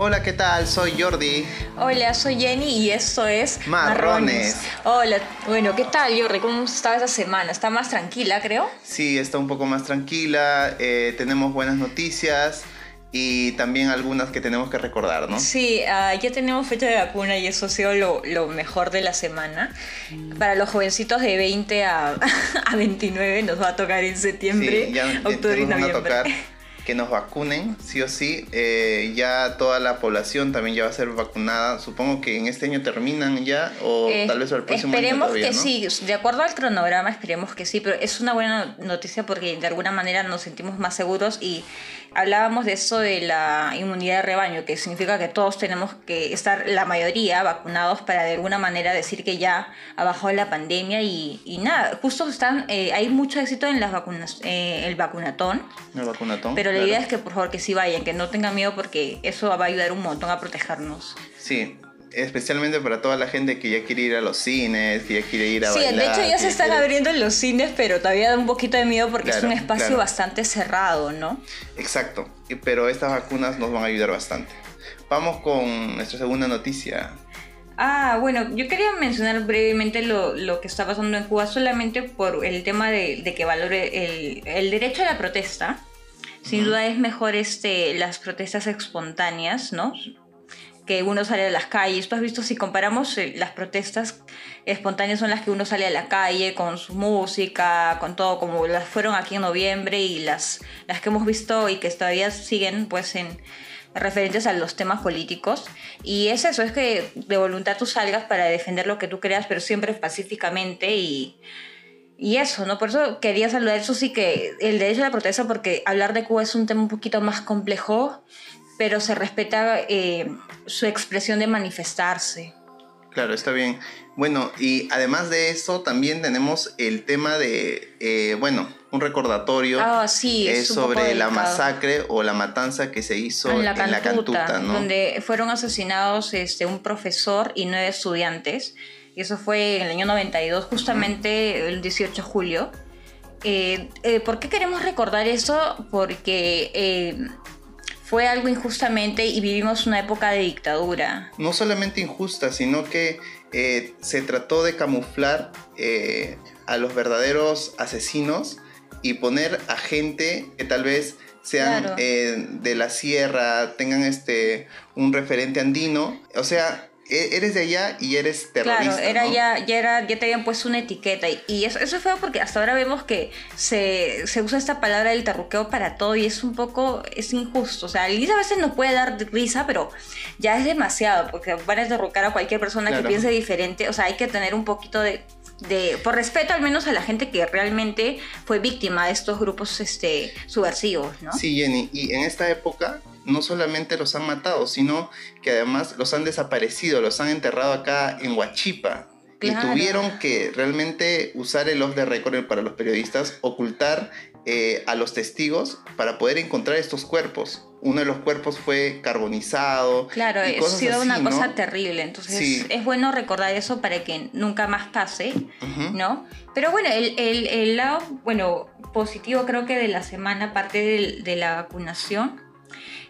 Hola, ¿qué tal? Soy Jordi. Hola, soy Jenny y esto es Marrones. Hola, bueno, ¿qué tal Jordi? ¿Cómo estaba esta semana? ¿Está más tranquila, creo? Sí, está un poco más tranquila. eh, tenemos buenas noticias y también algunas que tenemos que recordar, ¿no? Sí, ah, ya tenemos fecha de vacuna y eso ha sido lo, lo mejor de la semana. Para los jovencitos de 20 a, a 29 nos va a tocar en septiembre, Sí, ya octubre y noviembre. que nos vacunen, sí o sí. Eh, ya toda la población también ya va a ser vacunada. Supongo que en este año terminan ya o Eh, tal vez el próximo año esperemos que ¿no? sí, de acuerdo al cronograma esperemos que sí, pero es una buena noticia porque de alguna manera nos sentimos más seguros y hablábamos de eso de la inmunidad de rebaño, que significa que todos tenemos que estar, la mayoría, vacunados para de alguna manera decir que ya ha bajado la pandemia y, y nada, justo están, eh, hay mucho éxito en las vacunas, eh, el vacunatón, El vacunatón. pero la claro. idea es que por favor que sí vayan, que no tengan miedo porque eso va a ayudar un montón a protegernos. Sí, especialmente para toda la gente que ya quiere ir a los cines, que ya quiere ir a Sí, bailar. de hecho ya se están quiere- abriendo en los cines, pero todavía da un poquito de miedo porque es un espacio claro. bastante cerrado, ¿no? Exacto, pero estas vacunas nos van a ayudar bastante. Vamos con nuestra segunda noticia. Ah, bueno, yo quería mencionar brevemente lo, lo que está pasando en Cuba solamente por el tema de, de que valore el, el derecho a la protesta. Sin duda es mejor este, las protestas espontáneas, ¿no? Que uno sale a las calles. Tú has visto, si comparamos eh, las protestas espontáneas son las que uno sale a la calle con su música, con todo, como las fueron aquí en noviembre y las, las que hemos visto y que todavía siguen pues en referentes a los temas políticos. Y es eso, es que de voluntad tú salgas para defender lo que tú creas, pero siempre pacíficamente y, y eso, ¿no? Por eso quería saludar eso sí que el derecho a la protesta, porque hablar de Cuba es un tema un poquito más complejo, pero se respeta eh, su expresión de manifestarse. Claro, está bien. Bueno, y además de eso, también tenemos el tema de, eh, bueno, un recordatorio Ah, sí, eh, es poco sobre la masacre o la matanza que se hizo en la Cantuta, Cantuta, ¿no? donde fueron asesinados este, un profesor y nueve estudiantes. Y eso fue en el año 92, justamente el 18 de julio. Eh, eh, ¿Por qué queremos recordar eso? Porque eh, fue algo injustamente y vivimos una época de dictadura. No solamente injusta, sino que se trató de camuflar a los verdaderos asesinos y poner a gente que tal vez sean Claro. de la sierra, tengan este un referente andino. O sea, eres de allá y eres terrorista. Claro, era ¿no? ya, ya, era, ya te habían puesto una etiqueta y, y eso, eso es feo porque hasta ahora vemos que se, se usa esta palabra del terruqueo para todo y es un poco, es injusto. O sea, inicio a veces nos puede dar risa, pero ya es demasiado porque van a derrocar a cualquier persona Claro. que piense diferente. O sea, hay que tener un poquito de, de, por respeto al menos a la gente que realmente fue víctima de estos grupos este, subversivos, ¿no? Sí, Jenny, y en esta época no solamente los han matado, sino que además los han desaparecido, los han enterrado acá en Huachipa. Y tuvieron que realmente usar el off the record para los periodistas, ocultar eh, a los testigos para poder encontrar estos cuerpos. Uno de los cuerpos fue carbonizado. Claro, ha cosas sido una cosa terrible. Entonces Sí. es bueno recordar eso para que nunca más pase. ¿no? Pero bueno, el, el- el lado, bueno, positivo creo que de la semana, aparte del- de, la vacunación,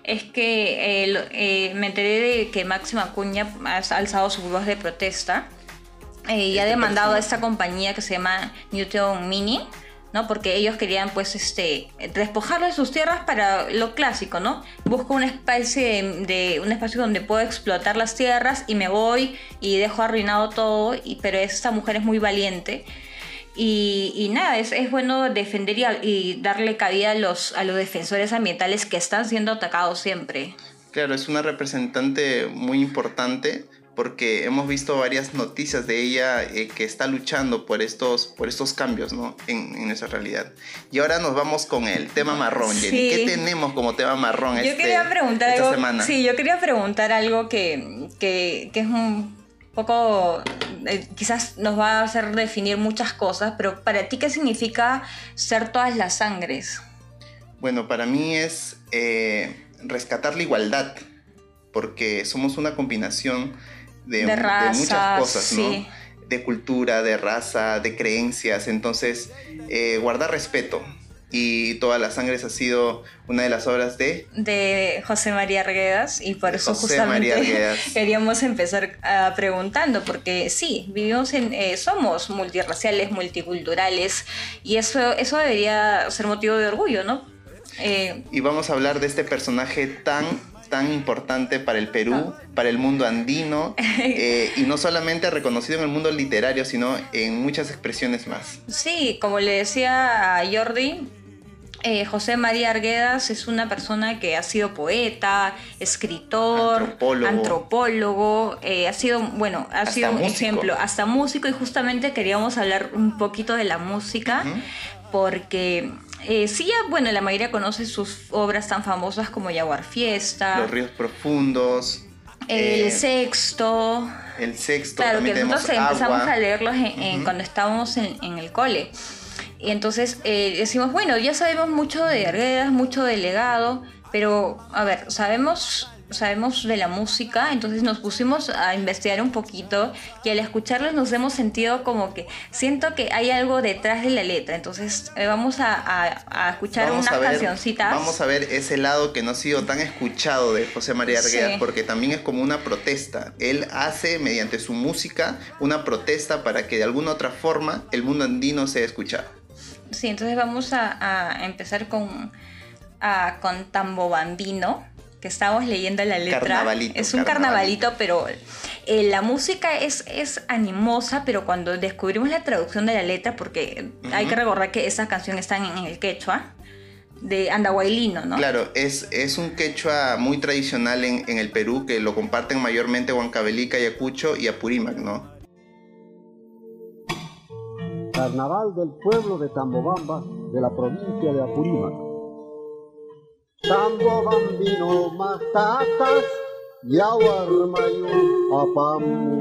es que eh, eh, me enteré de que Máxima Acuña ha alzado su voz de protesta eh, y ha Este demandado a esta compañía que se llama Newton Mini, ¿no? Porque ellos querían, pues, este, despojarlo de sus tierras para lo clásico, ¿no? Busco una especie de, de- un espacio donde puedo explotar las tierras y me voy y dejo arruinado todo, y, pero esta mujer es muy valiente. Y, y nada, es, es bueno defender y, y darle cabida a los, a los defensores ambientales que están siendo atacados siempre. Claro, es una representante muy importante porque hemos visto varias noticias de ella eh, que está luchando por estos, por estos cambios ¿no? en, en nuestra realidad. Y ahora nos vamos con el tema marrón, Jenny. ¿Qué tenemos como tema marrón Yo este- quería preguntar esta algo. semana? Sí, yo quería preguntar algo que, que, que es un poco. eh, quizás nos va a hacer definir muchas cosas, pero para ti, ¿qué significa ser todas las sangres? Bueno, para mí es eh, rescatar la igualdad, porque somos una combinación de, De de razas, muchas cosas, ¿no? De cultura, de raza, de creencias, entonces eh, guardar respeto. Y Todas las Sangres ha sido una de las obras de... De José María Arguedas y por eso justamente queríamos empezar uh, preguntando, porque sí, vivimos en, eh, somos multirraciales, multiculturales y eso, eso debería ser motivo de orgullo, ¿no? Eh, y vamos a hablar de este personaje tan tan importante para el Perú, ah. para el mundo andino, eh, y no solamente reconocido en el mundo literario, sino en muchas expresiones más. Sí, como le decía a Jordi, eh, José María Arguedas es una persona que ha sido poeta, escritor, antropólogo, eh, ha sido, bueno, ha sido un ejemplo, hasta músico, y justamente queríamos hablar un poquito de la música, porque eh, sí, bueno, la mayoría conoce sus obras tan famosas como Jaguar Fiesta. Los Ríos Profundos. El eh, Sexto. El Sexto. Claro, que nosotros empezamos a leerlos cuando estábamos en, el cole. Y entonces eh, decimos, bueno, ya sabemos mucho de Arguedas, mucho de legado, pero a ver, sabemos sabemos de la música, entonces nos pusimos a investigar un poquito y al escucharlos nos hemos sentido como que siento que hay algo detrás de la letra, entonces eh, vamos a, a, escuchar unas cancioncitas. Vamos a ver ese lado que no ha sido tan escuchado de José María Arguedas, porque también es como una protesta. Él hace mediante su música una protesta para que de alguna otra forma el mundo andino sea escuchado. Sí, entonces vamos a, empezar con, con Tambo Bambino que estamos leyendo la letra. es un carnavalito, pero eh, la música es, es animosa, pero cuando descubrimos la traducción de la letra, porque hay que recordar que esa canción está en, el quechua, de Andahuaylino, ¿no? Claro, es, es un quechua muy tradicional en, en el Perú, que lo comparten mayormente Huancavelica, Ayacucho y Apurímac, ¿no? Carnaval del pueblo de Tambobamba, de la provincia de Apurímac Tambo bambino matatas yawarmayu apamu.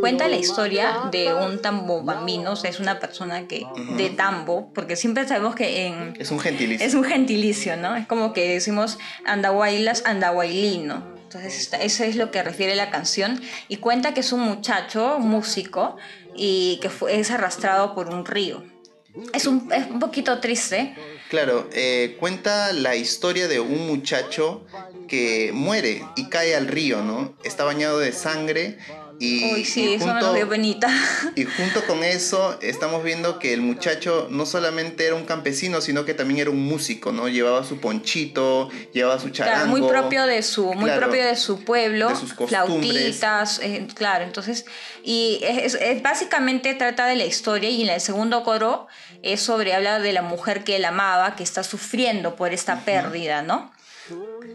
Cuenta la historia de un tambo bambino, o sea, es una persona que de tambo, porque siempre sabemos que en... Es un gentilicio. Es un gentilicio, ¿no? Es como que decimos andahuaylas, andahuaylino. Entonces, eso es lo que refiere la canción. Y cuenta que es un muchacho, músico, y que fue, es arrastrado por un río. Es un, es un poquito triste. Claro, eh, cuenta la historia de un muchacho que muere y cae al río, ¿no? Está bañado de sangre y, sí, eso junto, Y junto con eso estamos viendo que el muchacho no solamente era un campesino, sino que también era un músico, ¿no? Llevaba su ponchito, llevaba su charango. muy propio de su, muy propio de su pueblo, de sus flautitas, eh, claro, entonces, y es, básicamente trata de la historia y en el segundo coro es sobre, habla de la mujer que él amaba, que está sufriendo por esta pérdida, ¿no?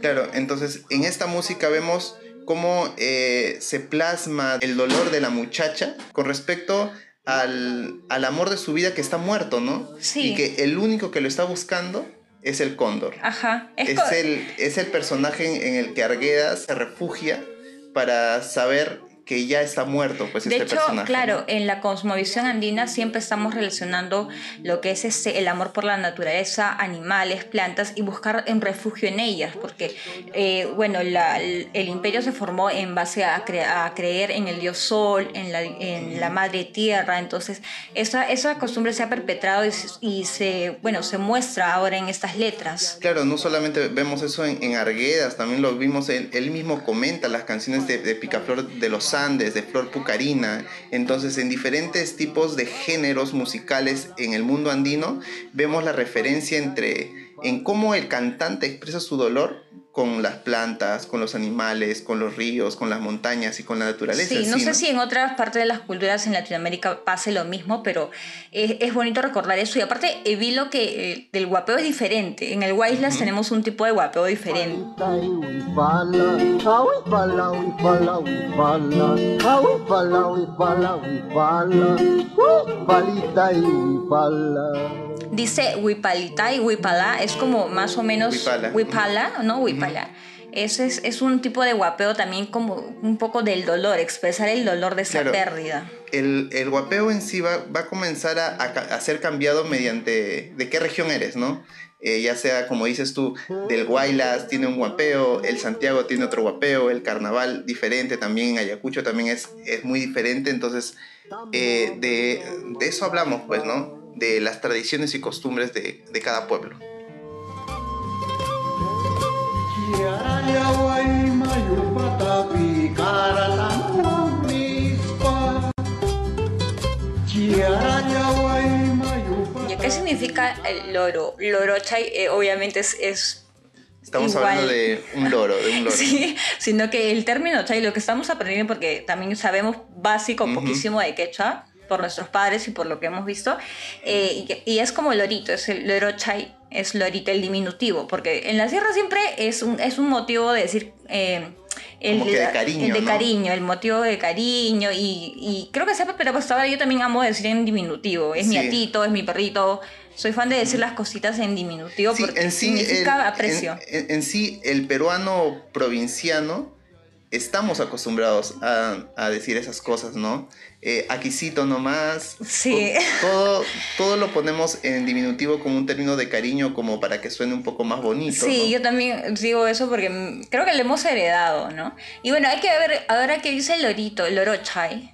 Claro, entonces en esta música vemos cómo eh, se plasma el dolor de la muchacha con respecto al, amor de su vida que está muerto, ¿no? Sí. Y que el único que lo está buscando es el cóndor. Ajá. Es, el, es el personaje en el que Argueda se refugia para saber que ya está muerto, pues de este hecho, claro, en la cosmovisión andina siempre estamos relacionando lo que es este, el amor por la naturaleza, animales, plantas y buscar un refugio en ellas, porque, eh, bueno, el, imperio se formó en base a, a, creer en el dios sol, en la, en la madre tierra, entonces esa, esa costumbre se ha perpetrado y, se, bueno, se muestra ahora en estas letras. Claro, no solamente vemos eso en, en Arguedas, también lo vimos, él, él mismo comenta las canciones de, de Picaflor de los De Flor Pucarina. Entonces, en diferentes tipos de géneros musicales en el mundo andino, vemos la referencia entre en cómo el cantante expresa su dolor con las plantas, con los animales, con los ríos, con las montañas y con la naturaleza. Sí, no sé si en otras partes de las culturas en Latinoamérica pase lo mismo, pero es, bonito recordar eso. Y aparte, eh, vi lo que eh, del guapeo es diferente. En el Waislas tenemos un tipo de guapeo diferente. Dice Huipalita y Huipala, es como más o menos Huipala, ¿no? Huipala. Ese es, es, un tipo de guapeo también como un poco del dolor, expresar el dolor de esa pérdida. El, el, guapeo en sí va, va a comenzar a, a, ser cambiado mediante de qué región eres, ¿no? Eh, ya sea, como dices tú, del Guaylas tiene un guapeo, el Santiago tiene otro guapeo, el Carnaval diferente también, en Ayacucho también es, es muy diferente, entonces eh, de, de, eso hablamos, pues, ¿no? De las tradiciones y costumbres de, de cada pueblo. ¿Qué significa el loro? Lorochay eh, obviamente es, Estamos hablando de un loro, de un loro. Sí, sino que el término chay, lo que estamos aprendiendo, porque también sabemos básico, poquísimo de quechua, por nuestros padres y por lo que hemos visto, eh, y, es como lorito, es el loro chay, es lorito el diminutivo, porque en la sierra siempre es un, es un motivo de decir... Eh, el, de cariño. El de cariño, el motivo de cariño. Y, creo que sepa, pero pues ahora yo también amo decir en diminutivo. Es mi atito, es mi perrito. Soy fan de decir las cositas en diminutivo porque en sí, significa aprecio. En, sí, el peruano provinciano estamos acostumbrados a, decir esas cosas, ¿no? Eh, aquisito nomás. Sí. Todo, todo lo ponemos en diminutivo como un término de cariño, como para que suene un poco más bonito. Sí, yo también digo eso porque creo que lo hemos heredado, ¿no? Y bueno, hay que ver, ahora que dice el lorito, el lorochai,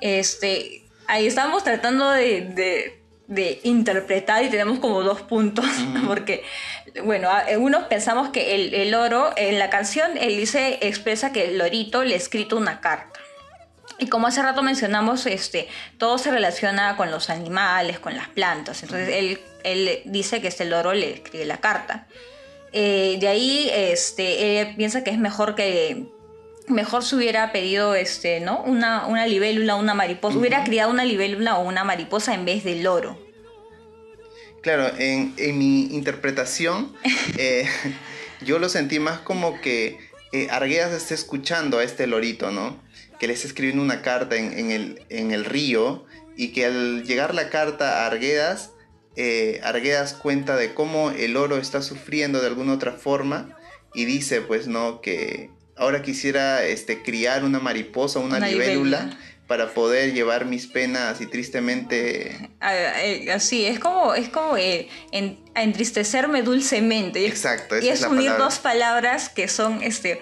este, ahí estamos tratando de, de interpretar y tenemos como dos puntos, porque, bueno, unos pensamos que el, el, oro, en la canción, él dice, expresa que el lorito le ha escrito una carta. Y como hace rato mencionamos, este, todo se relaciona con los animales, con las plantas. Entonces él, él dice que este loro le escribe la carta. Eh, de ahí este, él piensa que es mejor que mejor se hubiera pedido este, ¿no? una, una libélula, una mariposa. Hubiera criado una libélula o una mariposa en vez del loro. Claro, en, en mi interpretación, eh, yo lo sentí más como que eh, Arguedas está escuchando a este lorito, ¿no? Que le está escribiendo una carta en, el, en el río y que al llegar la carta a Arguedas, eh, Arguedas cuenta de cómo el oro está sufriendo de alguna otra forma y dice, pues, ¿no? Que ahora quisiera este, criar una mariposa, una, libélula. para poder llevar mis penas y tristemente... Eh, así, es como, es como eh, a entristecerme dulcemente. Exacto. y es, unir dos palabras que son este,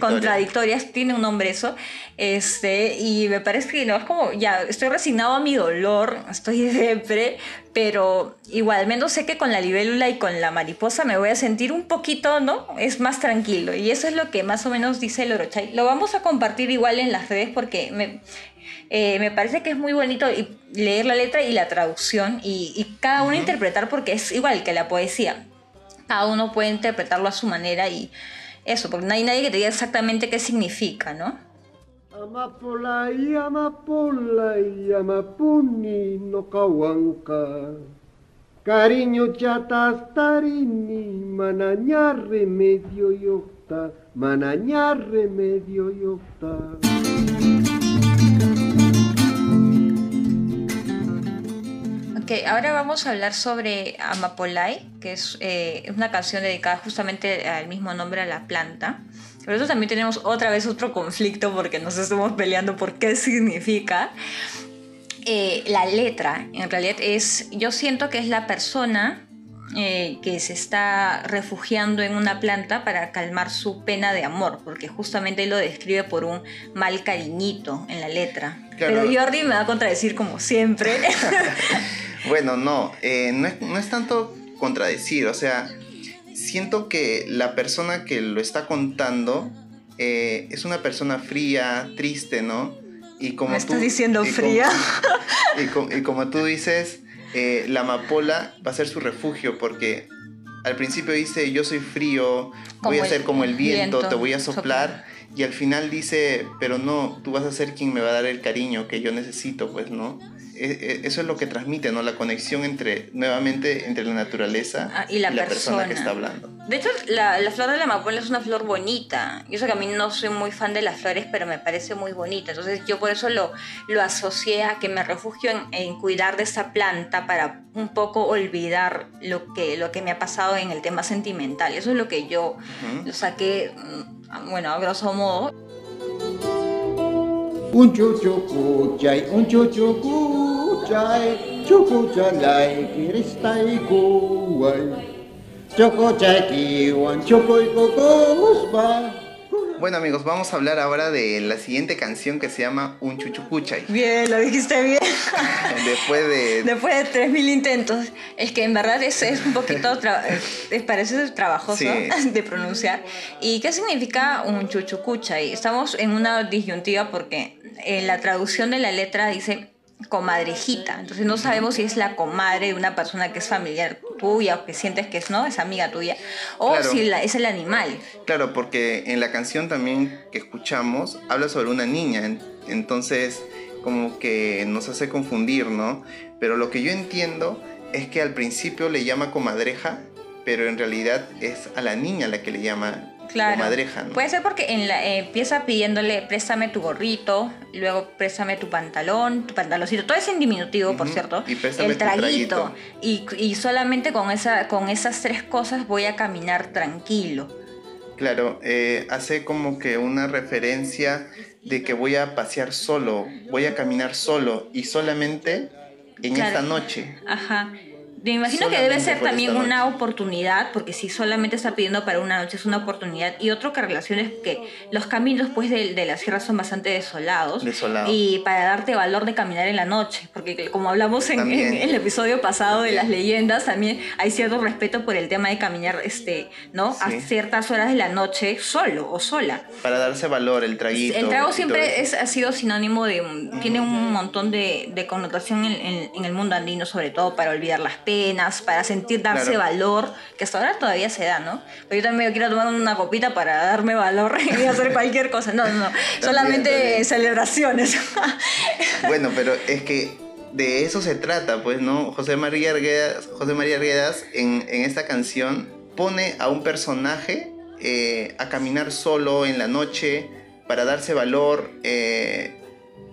contradictorias. tiene un nombre eso. Este, y me parece que no, es como, ya, estoy resignado a mi dolor, estoy depre, pero igualmente sé que con la libélula y con la mariposa me voy a sentir un poquito, ¿no? Es más tranquilo. Y eso es lo que más o menos dice el Orochay. Lo vamos a compartir igual en las redes porque me, eh, me parece que es muy bonito leer la letra y la traducción y, cada uno interpretar porque es igual que la poesía. Cada uno puede interpretarlo a su manera y eso, porque no hay nadie que te diga exactamente qué significa, ¿no? Amapola y amapola y amapuni no kawanka. Cariño chatas tarini, manañar remedio yocta, manañar remedio yocta. Ahora vamos a hablar sobre Amapolai, que eh, es, una canción dedicada justamente al mismo nombre a la planta. Pero eso también tenemos otra vez otro conflicto porque nos estamos peleando por qué significa. Eh, la letra, en realidad es, yo siento que es la persona eh, que se está refugiando en una planta para calmar su pena de amor, porque justamente lo describe por un mal cariñito en la letra. Pero Jordi me va a contradecir como siempre. Bueno, no, eh, no, es, tanto contradecir, o sea, siento que la persona que lo está contando eh, es una persona fría, triste, ¿no? Y como ¿Me estás diciendo fría? y, como tú dices, eh, la amapola va a ser su refugio porque al principio dice yo soy frío, voy a ser como el viento, te voy a soplar. Y al final dice, pero no, tú vas a ser quien me va a dar el cariño que yo necesito, pues, ¿no? E, e, eso es lo que transmite, ¿no? La conexión entre, nuevamente, entre la naturaleza ah, y, la, persona. que está hablando. De hecho, la, la flor de la amapola es una flor bonita. Yo sé que a mí no soy muy fan de las flores, pero me parece muy bonita. Entonces yo por eso lo, lo asocié a que me refugio en, en cuidar de esta planta para un poco olvidar lo que, lo que me ha pasado en el tema sentimental. Eso es lo que yo lo saqué, mm, bueno, a grosso modo. Un chuchu kuchay, un chuchu kuchay, chukuchalay, kiristai kuway. Chokochay kiwan, chokoy kokospa. Bueno amigos, vamos a hablar ahora de la siguiente canción que se llama Un Chuchucuchay. Bien, lo dijiste bien. Después de... Después de 3.000 intentos, es que en verdad es, es un poquito, tra- eh, parece trabajoso Sí. de pronunciar. ¿Y qué significa un chuchucucha? Y estamos en una disyuntiva porque en la traducción de la letra dice comadrejita. Entonces no sabemos si es la comadre de una persona que es familiar tuya o que sientes que es, ¿no? Es amiga tuya. O Claro. si la- es el animal. Claro, porque en la canción también que escuchamos habla sobre una niña, en- entonces como que nos hace confundir, ¿no? Pero lo que yo entiendo es que al principio le llama comadreja, pero en realidad es a la niña la que le llama Claro. comadreja, ¿no? Puede ser porque en la, eh, empieza pidiéndole préstame tu gorrito, luego préstame tu pantalón, tu pantaloncito, todo es en diminutivo, por cierto. y préstame el traguito. Y, y solamente con, esa, con esas tres cosas voy a caminar tranquilo. Claro, eh, hace como que una referencia de que voy a pasear solo, voy a caminar solo y solamente en Claro. esta noche. Ajá. Me imagino que debe ser también una oportunidad, porque si solamente está pidiendo para una noche es una oportunidad. Y otro que relaciona es que los caminos pues de, de la sierra son bastante desolados. Desolado. Y para darte valor de caminar en la noche, porque como hablamos en, También. en el episodio pasado de las leyendas, también hay cierto respeto por el tema de caminar, este, ¿no? A Sí. ciertas horas de la noche solo o sola. Para darse valor, el traguito. El trago siempre es, ha sido sinónimo de... un- Tiene un montón de, de connotación en, en- en el mundo andino, sobre todo para olvidar las penas, para sentir, darse Claro. valor, que hasta ahora todavía se da, ¿no? Pero yo también quiero tomar una copita para darme valor y hacer cualquier cosa. No, no, no. Solamente también. celebraciones. Bueno, pero es que de eso se trata, pues, ¿no? José María Arguedas, José María Arguedas en, en esta canción pone a un personaje eh, a caminar solo en la noche para darse valor, eh,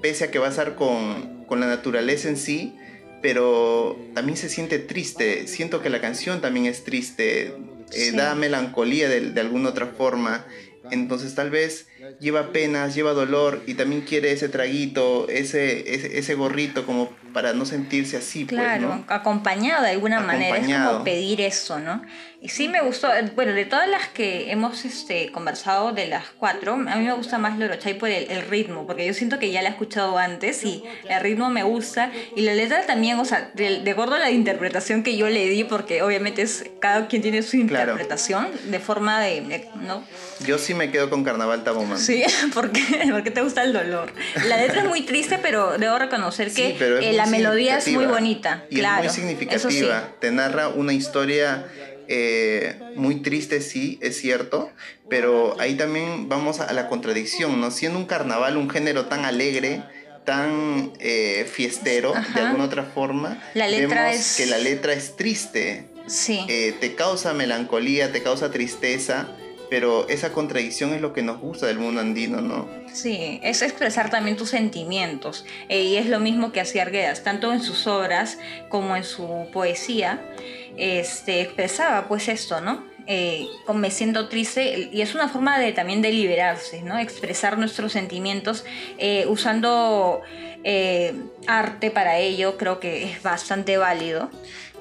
pese a que va a estar con, con la naturaleza en sí, pero también se siente triste. Siento que la canción también es triste, eh, Sí. da melancolía de, de alguna otra forma. Entonces tal vez lleva penas, lleva dolor y también quiere ese traguito, ese, ese, ese gorrito como para no sentirse así. pues, Claro, ¿no? acompañado de alguna manera, es Acompañado. como pedir eso, ¿no? Y sí me gustó, eh, bueno, de todas las que hemos este, conversado, de las cuatro, a mí me gusta más Lorochay por el, el ritmo, porque yo siento que ya la he escuchado antes y el ritmo me gusta, y la letra también, o sea, de, de acuerdo a la interpretación que yo le di, porque obviamente es cada quien tiene su Claro. interpretación, de forma de, ¿no? Yo sí me quedo con Carnaval Sí, porque, porque te gusta el dolor. La letra es muy triste, pero debo reconocer que Sí, eh, la melodía es muy significativa. bonita. Y claro, es muy eso sí. significativa. Te narra una historia eh, muy triste, sí, es cierto. Pero ahí también vamos a la contradicción, ¿no? Siendo un carnaval un género tan alegre, tan eh, fiestero, de Ajá. alguna otra forma, La letra vemos es- que la letra es triste. Sí. Eh, te causa melancolía, te causa tristeza. Pero esa contradicción es lo que nos gusta del mundo andino, ¿no? Sí, es expresar también tus sentimientos. eh, y es lo mismo que hacía Arguedas, tanto en sus obras como en su poesía, este, expresaba pues esto, ¿no? Eh, me siento triste y es una forma de también de liberarse, ¿no? Expresar nuestros sentimientos eh, usando eh, arte para ello, creo que es bastante válido.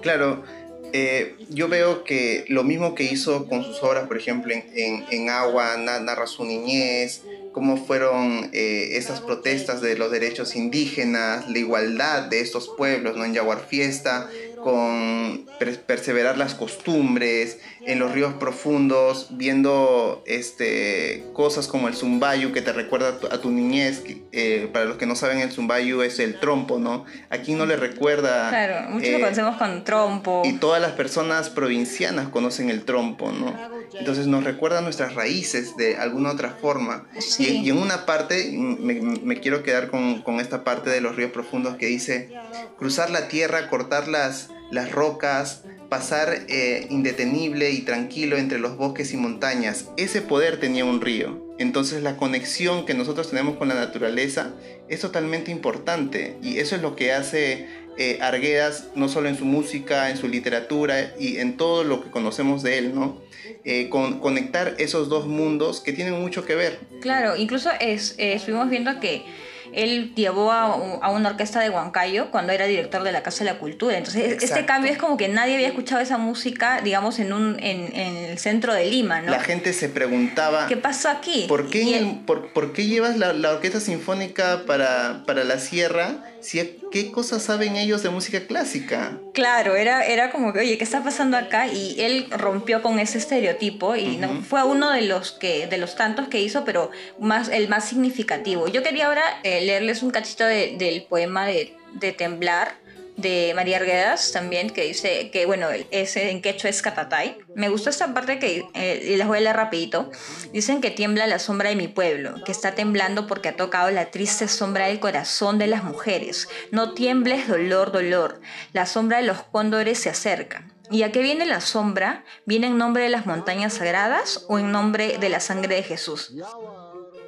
Claro, eh, yo veo que lo mismo que hizo con sus obras, por ejemplo, en, Agua, na- narra su niñez, cómo fueron eh, esas protestas de los derechos indígenas, la igualdad de estos pueblos, ¿no? En Yaguar Fiesta, con per- perseverar las costumbres, en los ríos profundos, viendo este, cosas como el zumbayu que te recuerda a tu, a tu niñez. eh, para los que no saben, el zumbayu es el trompo, ¿no? ¿A quién no le recuerda? Claro, muchos eh, lo conocemos con trompo. y todas las personas provincianas conocen el trompo, ¿no? Entonces nos recuerda nuestras raíces de alguna otra forma. Sí. Y, y en una parte, me, me quiero quedar con, con esta parte de los ríos profundos que dice, cruzar la tierra, cortar las, las rocas, pasar eh, indetenible y tranquilo entre los bosques y montañas. Ese poder tenía un río. Entonces la conexión que nosotros tenemos con la naturaleza es totalmente importante y eso es lo que hace eh, Arguedas no solo en su música, en su literatura y en todo lo que conocemos de él, ¿no? Eh, con, conectar esos dos mundos que tienen mucho que ver. Claro, incluso es, eh, estuvimos viendo que él llevó a, a, una orquesta de Huancayo cuando era director de la Casa de la Cultura. Entonces, este Exacto. este cambio es como que nadie había escuchado esa música, digamos, en, un, en, en, el centro de Lima, ¿no? La gente se preguntaba... ¿Qué pasó aquí? ¿Por qué, el, por, por, qué llevas la, la, orquesta sinfónica para, para la sierra? Si, ¿Qué cosas saben ellos de música clásica? Claro, era, era como que, oye, ¿qué está pasando acá? Y él rompió con ese estereotipo y uh -huh. no fue uno de los, que, de los tantos que hizo, pero más, el más significativo. Yo quería ahora eh, leerles un cachito de, del poema de, de, Temblar de María Arguedas también, que dice que, bueno, ese en quechua es catatay. Me gustó esta parte que eh, les voy a leer rapidito. Dicen que tiembla la sombra de mi pueblo, que está temblando porque ha tocado la triste sombra del corazón de las mujeres. No tiembles, dolor, dolor. La sombra de los cóndores se acerca. ¿Y a qué viene la sombra? ¿Viene en nombre de las montañas sagradas o en nombre de la sangre de Jesús?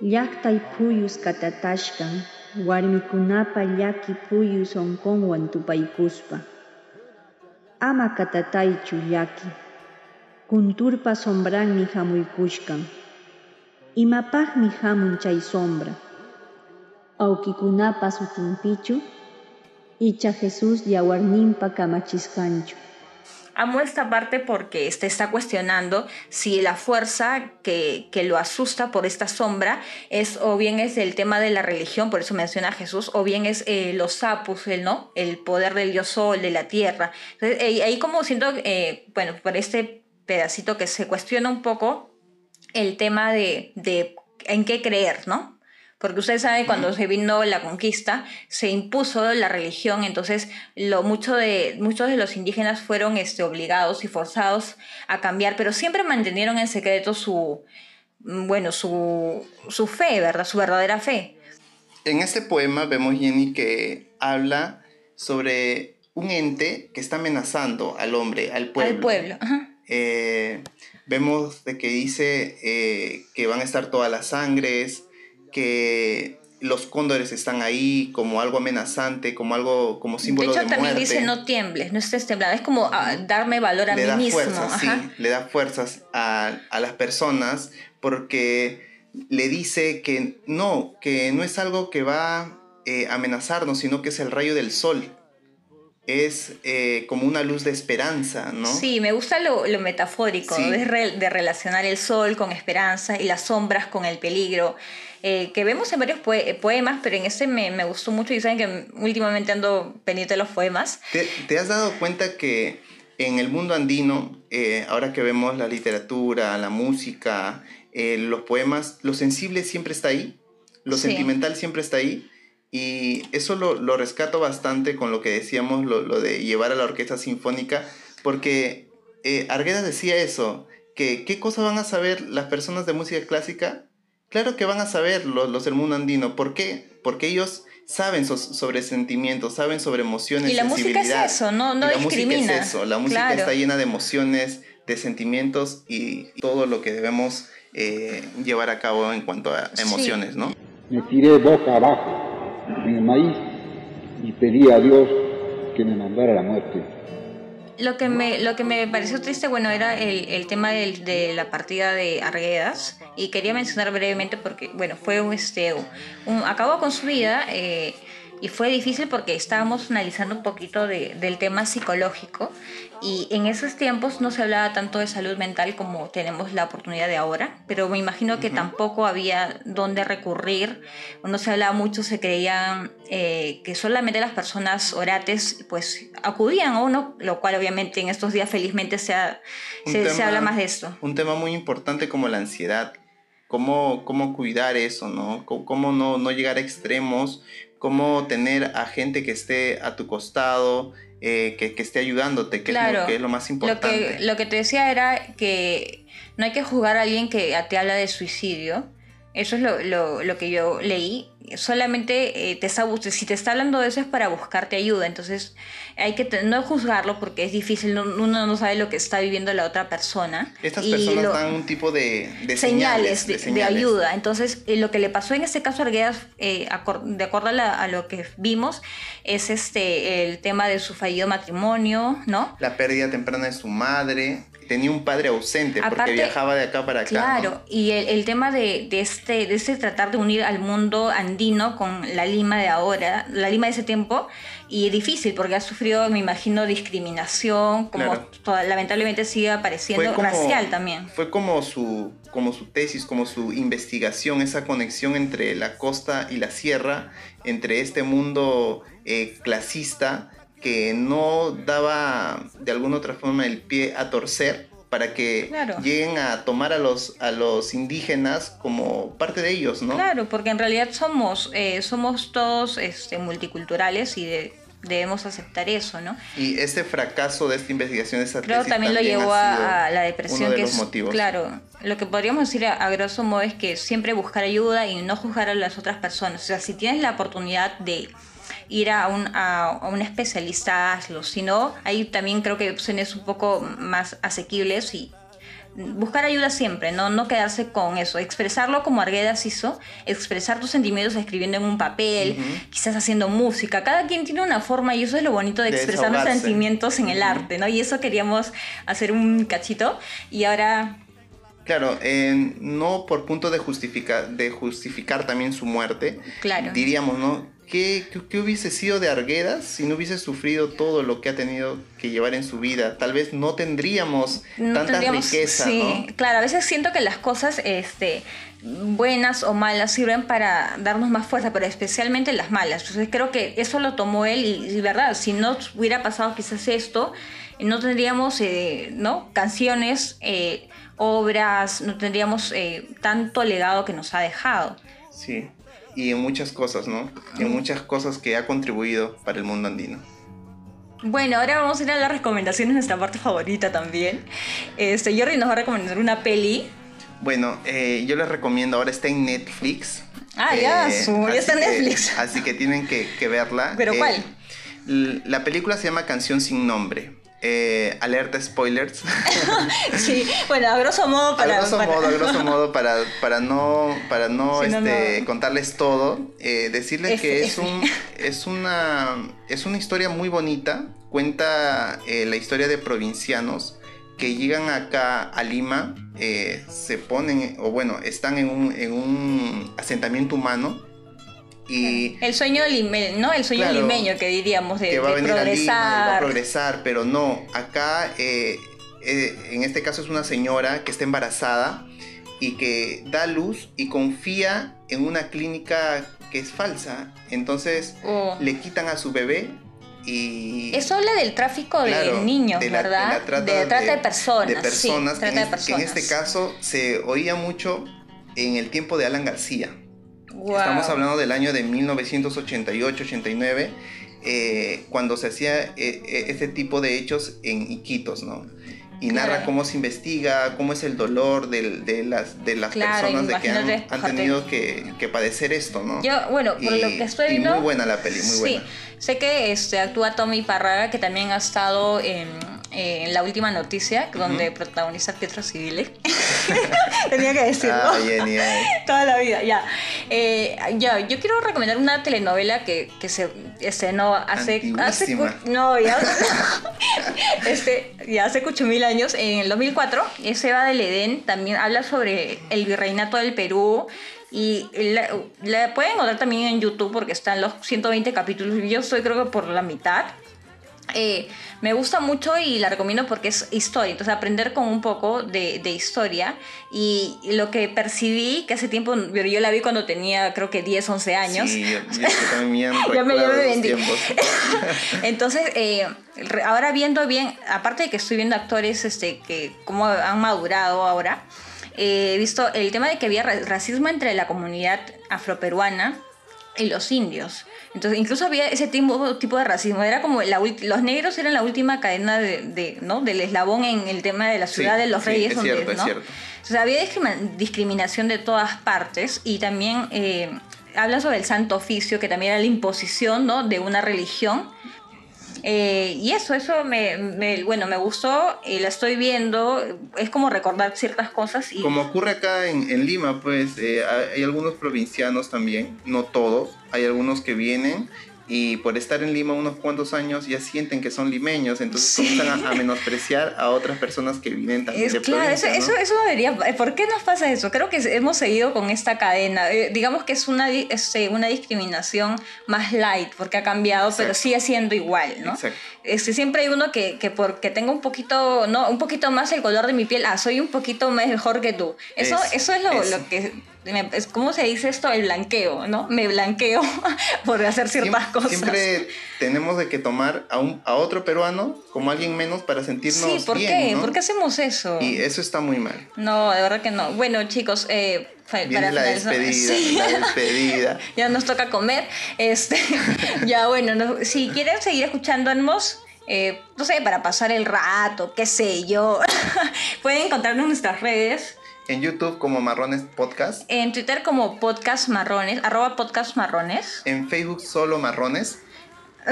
Llaqtay puyus katatashkan, warmikunapa llaki puyus onkonwan tupaykuspa. Ama katataychu llaki, kunturpa sombranmi hamuykushkan. Imapaqmi hamun chay sombra. Awkikunapa sutinpichu, icha Jesús yawarninpa kamachiskanchu. Amo esta parte porque te está cuestionando si la fuerza que, que, lo asusta por esta sombra es o bien es el tema de la religión, por eso menciona a Jesús, o bien es eh, los sapos, el, ¿no? el poder del dios sol, de la tierra. Entonces, ahí como siento, eh, bueno, por este pedacito que se cuestiona un poco el tema de, de en qué creer, ¿no? Porque ustedes saben cuando se vino la conquista se impuso la religión entonces lo mucho de muchos de los indígenas fueron este obligados y forzados a cambiar pero siempre mantenieron en secreto su bueno su, su fe verdad su verdadera fe. En este poema vemos Jenny que habla sobre un ente que está amenazando al hombre al pueblo. al pueblo eh, vemos de que dice eh, que van a estar todas las sangres que los cóndores están ahí como algo amenazante, como algo como símbolo de, hecho, de también dice no tiembles, no estés temblando, es como uh, darme valor a le mí da mismo. Fuerzas, Ajá. Sí, le da fuerzas a, a, las personas porque le dice que no, que no es algo que va a eh, amenazarnos, sino que es el rayo del sol. Es eh, como una luz de esperanza, ¿no? Sí, me gusta lo, lo metafórico, sí. de, re, de relacionar el sol con esperanza y las sombras con el peligro eh, que vemos en varios poe poemas, pero en este me, me, gustó mucho y saben que últimamente ando pendiente de los poemas. ¿Te, te has dado cuenta que en el mundo andino, eh, ahora que vemos la literatura, la música, eh, los poemas, lo sensible siempre está ahí, lo sí. sentimental siempre está ahí? Y eso lo, lo, rescato bastante con lo que decíamos, lo, lo, de llevar a la orquesta sinfónica, porque eh, Arguedas decía eso, que qué cosa van a saber las personas de música clásica Claro que van a saber los, los del mundo andino. ¿Por qué? Porque ellos saben so, sobre sentimientos, saben sobre emociones. Y la música es eso, no, no y la discrimina. música es eso. La música claro. está llena de emociones, de sentimientos y todo lo que debemos eh, llevar a cabo en cuanto a emociones, sí. ¿no? Me tiré boca abajo en el maíz y pedí a Dios que me mandara la muerte. Lo que me, lo que me pareció triste, bueno, era el, el tema del, de la partida de Arguedas. Y quería mencionar brevemente porque, bueno, fue un, este, un, acabó con su vida eh, y fue difícil porque estábamos analizando un poquito de, del tema psicológico y en esos tiempos no se hablaba tanto de salud mental como tenemos la oportunidad de ahora, pero me imagino que uh -huh. tampoco había dónde recurrir, no se hablaba mucho, se creían eh, que solamente las personas orates pues acudían a uno, lo cual obviamente en estos días felizmente se, ha, se, tema, se habla más de esto. Un tema muy importante como la ansiedad, cómo, cómo cuidar eso, ¿no? Cómo no, no llegar a extremos, cómo tener a gente que esté a tu costado, eh, que, que, esté ayudándote, que, claro, es lo, que, es lo, más importante. Lo que, lo que te decía era que no hay que juzgar a alguien que te habla de suicidio, Eso es lo, lo, lo que yo leí. Solamente eh, te está, si te está hablando de eso es para buscarte ayuda. Entonces hay que no juzgarlo porque es difícil. no- uno no sabe lo que está viviendo la otra persona. Estas Y personas lo- dan un tipo de, de señales, señales, de, de señales. ayuda. Entonces, eh, lo que le pasó en este caso a Arguedas, eh, de acuerdo a, la- a lo que vimos, es este el tema de su fallido matrimonio, ¿no? La pérdida temprana de su madre. Tenía un padre ausente porque viajaba de acá para acá. Claro, ¿no? y el, el tema de, de este, de este tratar de unir al mundo andino con la Lima de ahora, la Lima de ese tiempo, y es difícil porque ha sufrido, me imagino, discriminación, como Claro. toda- lamentablemente sigue apareciendo, racial también. Fue como su, como su tesis, como su investigación, esa conexión entre la costa y la sierra, entre este mundo eh, clasista que no daba de alguna otra forma el pie a torcer para que Claro. lleguen a tomar a los, a los indígenas como parte de ellos, ¿no? Claro, porque en realidad somos, eh, somos todos este, multiculturales y de- debemos aceptar eso, ¿no? Y este fracaso de esta investigación, esa Creo tesis también lo llevó a, a la depresión, uno de que los es, motivos. claro, lo que podríamos decir a, a grosso modo es que siempre buscar ayuda y no juzgar a las otras personas. O sea, si tienes la oportunidad de ir a un, a, a un especialista, hazlo. Si no, ahí también creo que opciones un poco más asequibles y buscar ayuda siempre, no, no quedarse con eso, expresarlo como Arguedas hizo, expresar tus sentimientos escribiendo en un papel, quizás haciendo música, cada quien tiene una forma y eso es lo bonito de De expresar los sentimientos en el arte, ¿no? Y eso queríamos hacer un cachito y ahora Claro, eh, no por punto de justificar, de justificar también su muerte, Claro. diríamos, ¿no? ¿Qué, qué, qué hubiese sido de Arguedas si no hubiese sufrido todo lo que ha tenido que llevar en su vida? Tal vez no tendríamos no tanta tendríamos- riqueza, sí, ¿no? claro, a veces siento que las cosas este, buenas o malas sirven para darnos más fuerza, pero especialmente las malas. Entonces creo que eso lo tomó él y, y verdad, si no hubiera pasado quizás esto, no tendríamos eh, ¿no? canciones, eh, obras, no tendríamos eh, tanto legado que nos ha dejado. Sí. Y en muchas cosas, ¿no? En muchas cosas que ha contribuido para el mundo andino. Bueno, ahora vamos a ir a las recomendaciones, nuestra parte favorita también. Este, Jordi nos va a recomendar una peli. Bueno, eh, yo les recomiendo, ahora está en Netflix. Ah, ya, Eh, su- ya está en que- Netflix. así que tienen que, que verla. ¿Pero Eh, cuál? La película se llama Canción sin nombre. Eh, alerta spoilers. Sí, bueno, a grosso modo para... a grosso para- modo, a grosso modo, para, para no, para no, este, no. contarles todo, eh, decirles F, que es, F. un, es, una, es una historia muy bonita. Cuenta eh, la historia de provincianos que llegan acá a Lima, eh, se ponen, o bueno, están en un, en un asentamiento humano y El sueño limeño, ¿no? El sueño Claro, limeño que diríamos de, que va a venir a Lima y va a progresar. progresar, pero no, acá eh, eh, en este caso es una señora que está embarazada y que da luz y confía en una clínica que es falsa, entonces Oh. le quitan a su bebé y... Eso habla del tráfico Claro, de niños, de la- ¿verdad? de la trata de trata de, de- personas. de personas, sí, que, en trata de es- que en personas. este caso se oía mucho en el tiempo de Alan García. Estamos hablando del año de 1988-89, eh, cuando se hacía eh, eh, este tipo de hechos en Iquitos, ¿no? Y narra Claro. cómo se investiga, cómo es el dolor de, las, de las Claro, personas de que han, tenido que, que padecer esto, ¿no? Yo, bueno, por Y- lo que estoy viendo. muy buena la peli, muy sí, buena. sé que este, actúa Tommy Parraga, que también ha estado en, en la última noticia, donde protagoniza Pietro Civile. Tenía que decirlo. Ah. Toda la vida, ya. Eh, ya, yo quiero recomendar una telenovela que, que se estrenó hace, hace no, ya, este, ya hace cucho mil años, en el 2004, es Eva del Edén, también habla sobre el virreinato del Perú y la, la pueden encontrar también en YouTube porque están los 120 capítulos, yo estoy creo que por la mitad. Eh, me gusta mucho y la recomiendo porque es historia, entonces aprender con un poco de, de historia. Y lo que percibí, que hace tiempo, pero yo la vi cuando tenía creo que 10, 11 años, Sí, yo, yo también Ya me- vendí. entonces eh, ahora viendo bien, aparte de que estoy viendo actores este, que cómo han madurado ahora, eh, he visto el tema de que había ra- racismo entre la comunidad afroperuana y los indios. Entonces, incluso había ese tipo, tipo de racismo. Era como la los negros eran la última cadena de, de, ¿no? del eslabón en el tema de la Sí, ciudad de los sí, reyes. es cierto, es cierto. Sea, había discrimi- discriminación de todas partes y también eh, habla sobre el santo oficio, que también era la imposición ¿no? de una religión. Eh, y eso, eso me, me- bueno, me gustó y la estoy viendo. Es como recordar ciertas cosas y Como ocurre acá en, en Lima, pues eh, hay algunos provincianos también, no todos, hay algunos que vienen y por estar en Lima unos cuantos años ya sienten que son limeños, entonces Sí. comienzan a, a menospreciar a otras personas que vienen también Es de claro, eso, ¿no? eso, eso debería. eh, ¿Por qué nos pasa eso? Creo que hemos seguido con esta cadena. Eh, digamos que es una, di- este, una discriminación más light, porque ha cambiado, pero sigue siendo igual, ¿no? Exacto. Este, siempre hay uno que, que porque tenga un poquito, no, un poquito más el color de mi piel, ah, soy un poquito mejor que tú. Eso, Eso, eso es lo, eso. lo que. Es, ¿Cómo se dice esto? El blanqueo, ¿no? Me blanqueo por hacer ciertas cosas. Siempre tenemos de que tomar a, un, a otro peruano como alguien menos para sentirnos Sí, ¿por bien, qué? ¿no? ¿Por qué hacemos eso? Y eso está muy mal. No, de verdad que no. Bueno, chicos, eh, Viene la despedida, Sí. la despedida. ya nos toca comer. Este, ya bueno, no- si quieren seguir escuchándonos, eh, no sé, para pasar el rato, qué sé yo, pueden encontrarnos en nuestras redes. En YouTube como Marrones Podcast, En Twitter como podcast marrones, arroba podcast marrones. en Facebook solo Marrones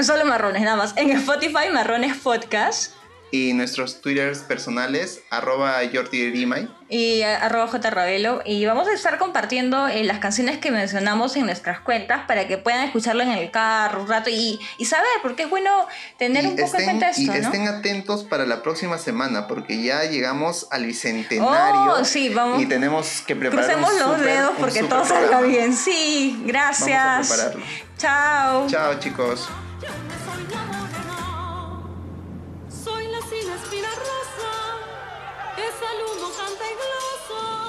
Solo marrones, nada más. En Spotify, marrones podcast. Y nuestros Twitters personales arroba Jordi Rimay. y arroba jravelo y vamos a estar compartiendo eh, las canciones que mencionamos en nuestras cuentas para que puedan escucharlo en el carro un rato y, y saber porque es bueno tener Y un poco en cuenta esto, y ¿no? estén atentos para la próxima semana porque ya llegamos al bicentenario Oh, sí, vamos. y tenemos que preparar Crucemos un los dedos porque todo salga bien. Sí, gracias. Vamos a prepararlo. Chao. Chao chicos sin espina rosa, es alumno canta y glosa.